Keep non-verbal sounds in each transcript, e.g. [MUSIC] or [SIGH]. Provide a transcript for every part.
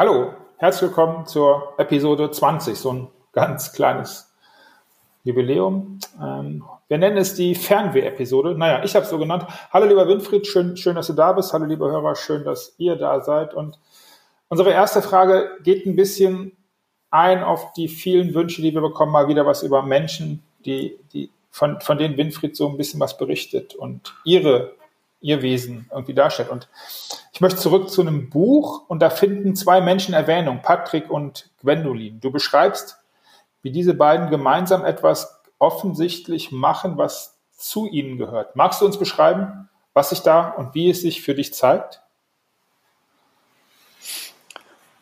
Hallo, herzlich willkommen zur Episode 20, so ein ganz kleines Jubiläum. Ähm, wir nennen es die Fernweh-Episode. Naja, ich habe es so genannt. Hallo lieber Winfried, schön, schön, dass du da bist. Hallo liebe Hörer, schön, dass ihr da seid. Und unsere erste Frage geht ein bisschen ein auf die vielen Wünsche, die wir bekommen, mal wieder was über Menschen, die, die von, von denen Winfried so ein bisschen was berichtet und ihre, ihr Wesen irgendwie darstellt. Und ich möchte zurück zu einem Buch und da finden zwei Menschen Erwähnung, Patrick und Gwendolin. Du beschreibst, wie diese beiden gemeinsam etwas offensichtlich machen, was zu ihnen gehört. Magst du uns beschreiben, was sich da und wie es sich für dich zeigt?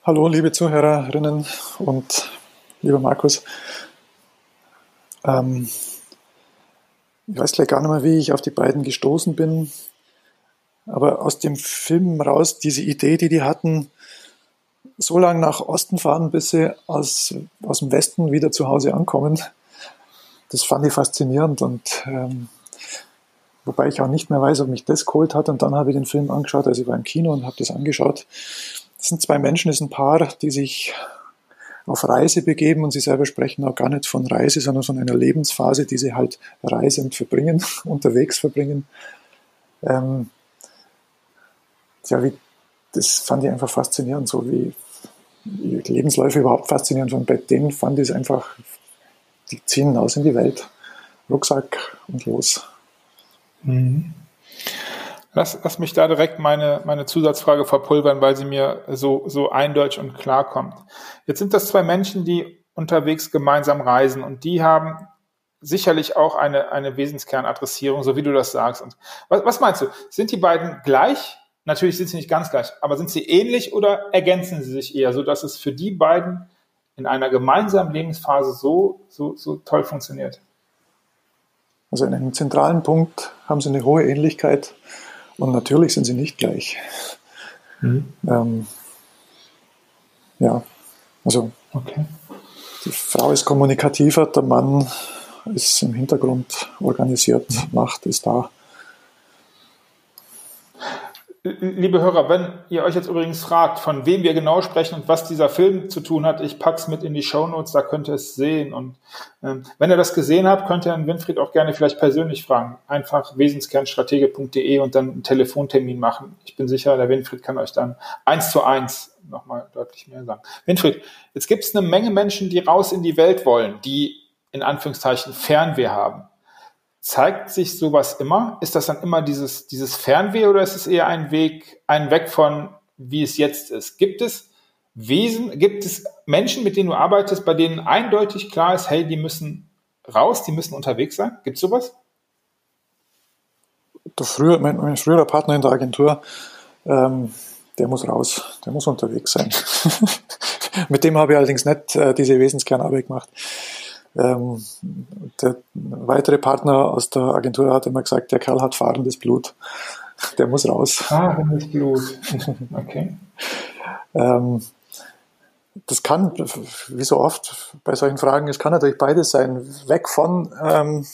Hallo, liebe Zuhörerinnen und lieber Markus. Ähm, ich weiß gleich gar nicht mehr, wie ich auf die beiden gestoßen bin, aber aus dem Film raus, diese Idee, die die hatten, so lange nach Osten fahren, bis sie aus, aus dem Westen wieder zu Hause ankommen, das fand ich faszinierend und ähm, wobei ich auch nicht mehr weiß, ob mich das geholt hat und dann habe ich den Film angeschaut, also ich war im Kino und habe das angeschaut das sind zwei Menschen, das ist ein Paar, die sich auf Reise begeben und sie selber sprechen auch gar nicht von Reise, sondern von einer Lebensphase, die sie halt reisend verbringen, [LAUGHS] unterwegs verbringen. Ähm, ja, wie, das fand ich einfach faszinierend, so wie, Lebensläufe überhaupt faszinierend. Und bei denen fand ich es einfach, die ziehen aus in die Welt, Rucksack und los. Mhm. Lass, lass mich da direkt meine, meine Zusatzfrage verpulvern, weil sie mir so, so eindeutig und klar kommt. Jetzt sind das zwei Menschen, die unterwegs gemeinsam reisen und die haben sicherlich auch eine, eine Wesenskernadressierung, so wie du das sagst. Und was, was meinst du? Sind die beiden gleich? Natürlich sind sie nicht ganz gleich, aber sind sie ähnlich oder ergänzen sie sich eher, so dass es für die beiden in einer gemeinsamen Lebensphase so, so, so toll funktioniert? Also in einem zentralen Punkt haben sie eine hohe Ähnlichkeit und natürlich sind sie nicht gleich. Mhm. Ähm, ja, also okay. die Frau ist kommunikativer, der Mann ist im Hintergrund organisiert, mhm. Macht ist da. Liebe Hörer, wenn ihr euch jetzt übrigens fragt, von wem wir genau sprechen und was dieser Film zu tun hat, ich pack's mit in die Show Notes, da könnt ihr es sehen. Und ähm, wenn ihr das gesehen habt, könnt ihr Herrn Winfried auch gerne vielleicht persönlich fragen. Einfach wesenskernstratege.de und dann einen Telefontermin machen. Ich bin sicher, der Winfried kann euch dann eins zu eins nochmal deutlich mehr sagen. Winfried, jetzt gibt es eine Menge Menschen, die raus in die Welt wollen, die in Anführungszeichen Fernweh haben. Zeigt sich sowas immer? Ist das dann immer dieses, dieses Fernweh oder ist es eher ein Weg, ein Weg von, wie es jetzt ist? Gibt es Wesen, gibt es Menschen, mit denen du arbeitest, bei denen eindeutig klar ist, hey, die müssen raus, die müssen unterwegs sein? Gibt es sowas? Der früher, mein, mein früherer Partner in der Agentur, ähm, der muss raus, der muss unterwegs sein. [LAUGHS] mit dem habe ich allerdings nicht äh, diese Wesenskernarbeit gemacht. Ähm, der weitere Partner aus der Agentur hat immer gesagt, der Kerl hat fahrendes Blut. Der muss raus. Fahrendes Blut. Okay. ähm, das kann, wie so oft bei solchen Fragen, es kann natürlich beides sein. Weg von, ähm,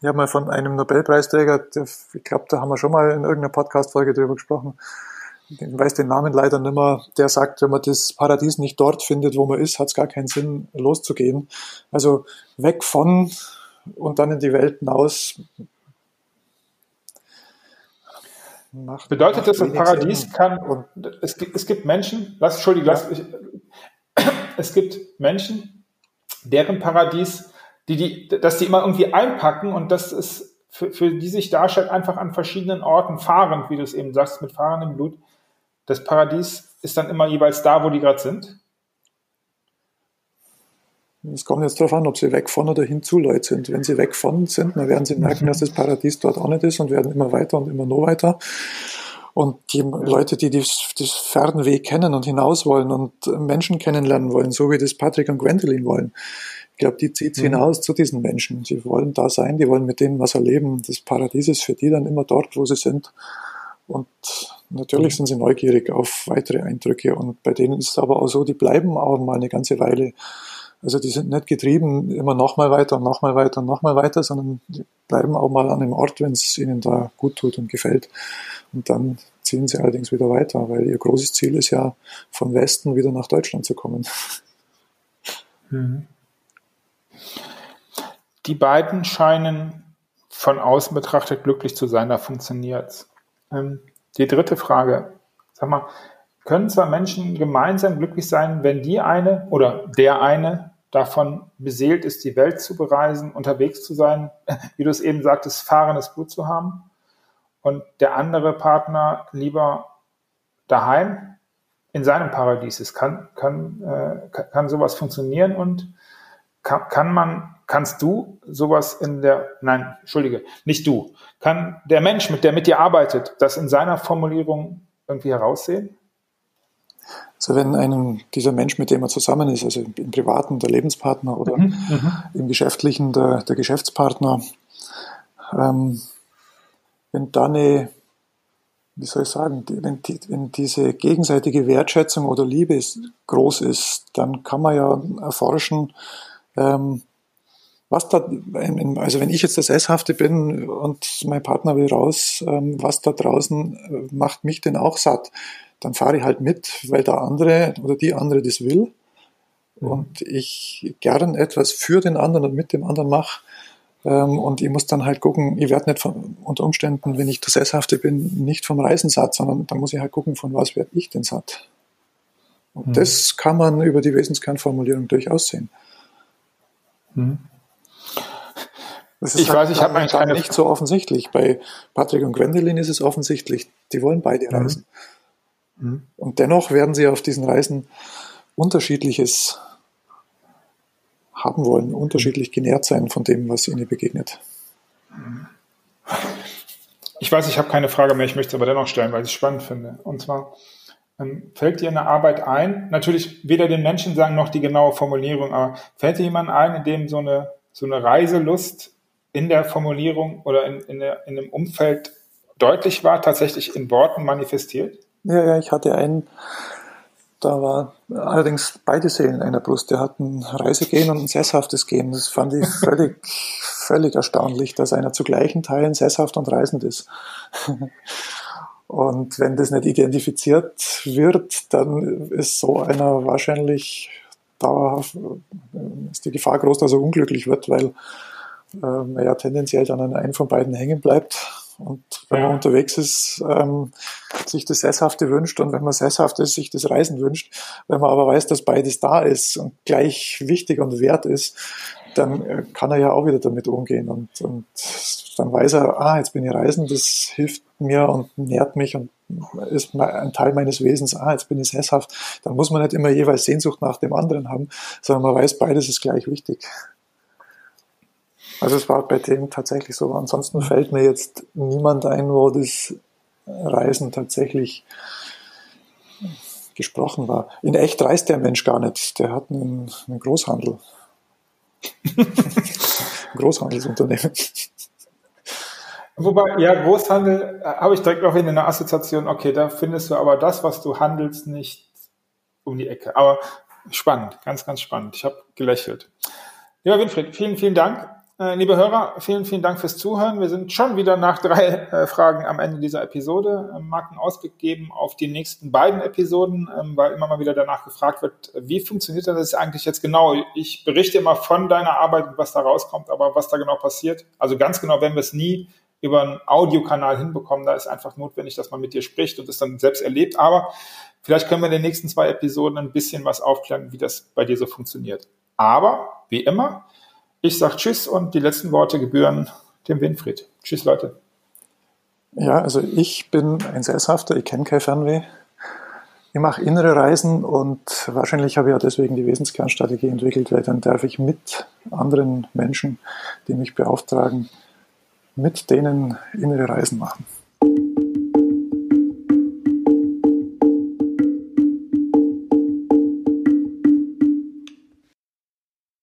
ich habe mal von einem Nobelpreisträger, ich glaube, da haben wir schon mal in irgendeiner Podcast-Folge drüber gesprochen, ich weiß den Namen leider nicht mehr, der sagt, wenn man das Paradies nicht dort findet, wo man ist, hat es gar keinen Sinn, loszugehen. Also weg von und dann in die Welt hinaus. Macht, Bedeutet das, das Paradies Sinn. kann, und es, es gibt Menschen, lass, Entschuldigung, ja. lass, ich, [CLEARS THROAT] es gibt Menschen, deren Paradies, die, die, dass die immer irgendwie einpacken und das ist für, für die sich darstellt, einfach an verschiedenen Orten fahrend, wie du es eben sagst, mit fahrendem Blut, das Paradies ist dann immer jeweils da, wo die gerade sind? Es kommt jetzt darauf an, ob sie weg von oder hinzu Leute sind. Wenn sie weg von sind, dann werden sie merken, mhm. dass das Paradies dort auch nicht ist und werden immer weiter und immer noch weiter. Und die Leute, die das, Fernweg kennen und hinaus wollen und Menschen kennenlernen wollen, so wie das Patrick und Gwendolyn wollen, ich glaube, die zieht sie mhm. hinaus zu diesen Menschen. Die wollen da sein, die wollen mit denen was erleben. Das Paradies ist für die dann immer dort, wo sie sind. Und natürlich sind sie neugierig auf weitere Eindrücke und bei denen ist es aber auch so, die bleiben auch mal eine ganze Weile. Also die sind nicht getrieben, immer nochmal weiter und nochmal weiter und nochmal weiter, sondern die bleiben auch mal an dem Ort, wenn es ihnen da gut tut und gefällt. Und dann ziehen sie allerdings wieder weiter, weil ihr großes Ziel ist ja, vom Westen wieder nach Deutschland zu kommen. Mhm. Die beiden scheinen von außen betrachtet glücklich zu sein, da funktioniert es. Ähm, die dritte Frage, sag mal, können zwei Menschen gemeinsam glücklich sein, wenn die eine oder der eine davon beseelt ist, die Welt zu bereisen, unterwegs zu sein, [LAUGHS] wie du es eben sagtest, fahrendes Blut zu haben? Und der andere Partner lieber daheim in seinem Paradies ist. Kann, kann, äh, kann sowas funktionieren? Und kann, kann man, kannst du sowas in der, nein, entschuldige, nicht du, kann der Mensch, mit der mit dir arbeitet, das in seiner Formulierung irgendwie heraussehen? Also wenn einem dieser Mensch, mit dem er zusammen ist, also im Privaten der Lebenspartner oder mhm, mhm. im Geschäftlichen der, der Geschäftspartner, ähm, wenn da eine, wie soll ich sagen, wenn, die, wenn diese gegenseitige Wertschätzung oder Liebe ist, groß ist, dann kann man ja erforschen, ähm, was da, also wenn ich jetzt das Esshafte bin und mein Partner will raus, ähm, was da draußen äh, macht mich denn auch satt? Dann fahre ich halt mit, weil der andere oder die andere das will mhm. und ich gern etwas für den anderen und mit dem anderen mache. Ähm, und ich muss dann halt gucken, ich werde nicht von, unter Umständen, wenn ich das Esshafte bin, nicht vom Reisen satt, sondern dann muss ich halt gucken, von was werde ich denn satt. Und mhm. das kann man über die Wesenskernformulierung durchaus sehen. Mhm. Ich halt weiß, ich habe eigentlich nicht so offensichtlich. Bei Patrick und Gwendoline ist es offensichtlich. Die wollen beide mhm. reisen. Mhm. Und dennoch werden sie auf diesen Reisen unterschiedliches haben wollen, unterschiedlich genährt sein von dem, was ihnen begegnet. Ich weiß, ich habe keine Frage mehr, ich möchte es aber dennoch stellen, weil ich es spannend finde. Und zwar, ähm, fällt dir eine Arbeit ein? Natürlich weder den Menschen sagen noch die genaue Formulierung, aber fällt dir jemand ein, in dem so eine, so eine Reiselust in der Formulierung oder in, in, der, in dem Umfeld deutlich war, tatsächlich in Worten manifestiert? Ja, ja, ich hatte einen, da war allerdings beide Seelen einer Brust. Der hat ein Reisegehen und ein sesshaftes Gehen. Das fand ich [LAUGHS] völlig, völlig erstaunlich, dass einer zu gleichen Teilen sesshaft und reisend ist. Und wenn das nicht identifiziert wird, dann ist so einer wahrscheinlich dauerhaft, ist die Gefahr groß, dass er unglücklich wird, weil ähm, er ja tendenziell dann an einem von beiden hängen bleibt. Und wenn man unterwegs ist, ähm, sich das Sesshafte wünscht und wenn man sesshaft ist, sich das Reisen wünscht. Wenn man aber weiß, dass beides da ist und gleich wichtig und wert ist, dann äh, kann er ja auch wieder damit umgehen und, und dann weiß er, ah, jetzt bin ich reisen, das hilft mir und nährt mich und ist ein Teil meines Wesens, ah, jetzt bin ich sesshaft. Dann muss man nicht immer jeweils Sehnsucht nach dem anderen haben, sondern man weiß, beides ist gleich wichtig. Also es war bei dem tatsächlich so. Ansonsten fällt mir jetzt niemand ein, wo das Reisen tatsächlich gesprochen war. In echt reist der Mensch gar nicht. Der hat einen, einen Großhandel. [LAUGHS] Großhandelsunternehmen. Wobei, ja, Großhandel äh, habe ich direkt auch in einer Assoziation, okay, da findest du aber das, was du handelst, nicht um die Ecke. Aber spannend, ganz, ganz spannend. Ich habe gelächelt. Lieber Winfried, vielen, vielen Dank. Äh, liebe Hörer, vielen, vielen Dank fürs Zuhören. Wir sind schon wieder nach drei äh, Fragen am Ende dieser Episode. Ähm, mag einen Ausblick geben auf die nächsten beiden Episoden, ähm, weil immer mal wieder danach gefragt wird, wie funktioniert das eigentlich jetzt genau? Ich berichte immer von deiner Arbeit und was da rauskommt, aber was da genau passiert. Also ganz genau, wenn wir es nie über einen Audiokanal hinbekommen, da ist einfach notwendig, dass man mit dir spricht und es dann selbst erlebt. Aber vielleicht können wir in den nächsten zwei Episoden ein bisschen was aufklären, wie das bei dir so funktioniert. Aber, wie immer, ich sage Tschüss und die letzten Worte gebühren dem Winfried. Tschüss, Leute. Ja, also ich bin ein Sesshafter, ich kenne kein Fernweh. Ich mache innere Reisen und wahrscheinlich habe ich ja deswegen die Wesenskernstrategie entwickelt, weil dann darf ich mit anderen Menschen, die mich beauftragen, mit denen innere Reisen machen.